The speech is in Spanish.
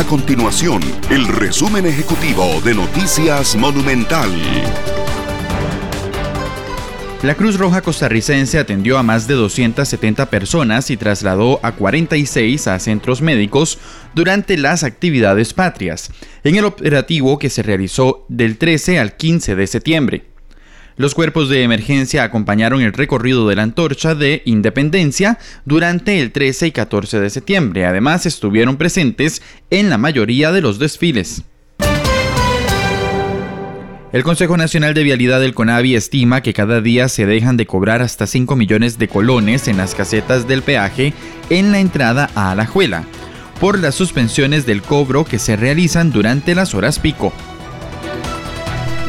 A continuación, el resumen ejecutivo de Noticias Monumental. La Cruz Roja costarricense atendió a más de 270 personas y trasladó a 46 a centros médicos durante las actividades patrias, en el operativo que se realizó del 13 al 15 de septiembre. Los cuerpos de emergencia acompañaron el recorrido de la antorcha de Independencia durante el 13 y 14 de septiembre. Además, estuvieron presentes en la mayoría de los desfiles. El Consejo Nacional de Vialidad del CONAVI estima que cada día se dejan de cobrar hasta 5 millones de colones en las casetas del peaje en la entrada a Alajuela, por las suspensiones del cobro que se realizan durante las horas pico.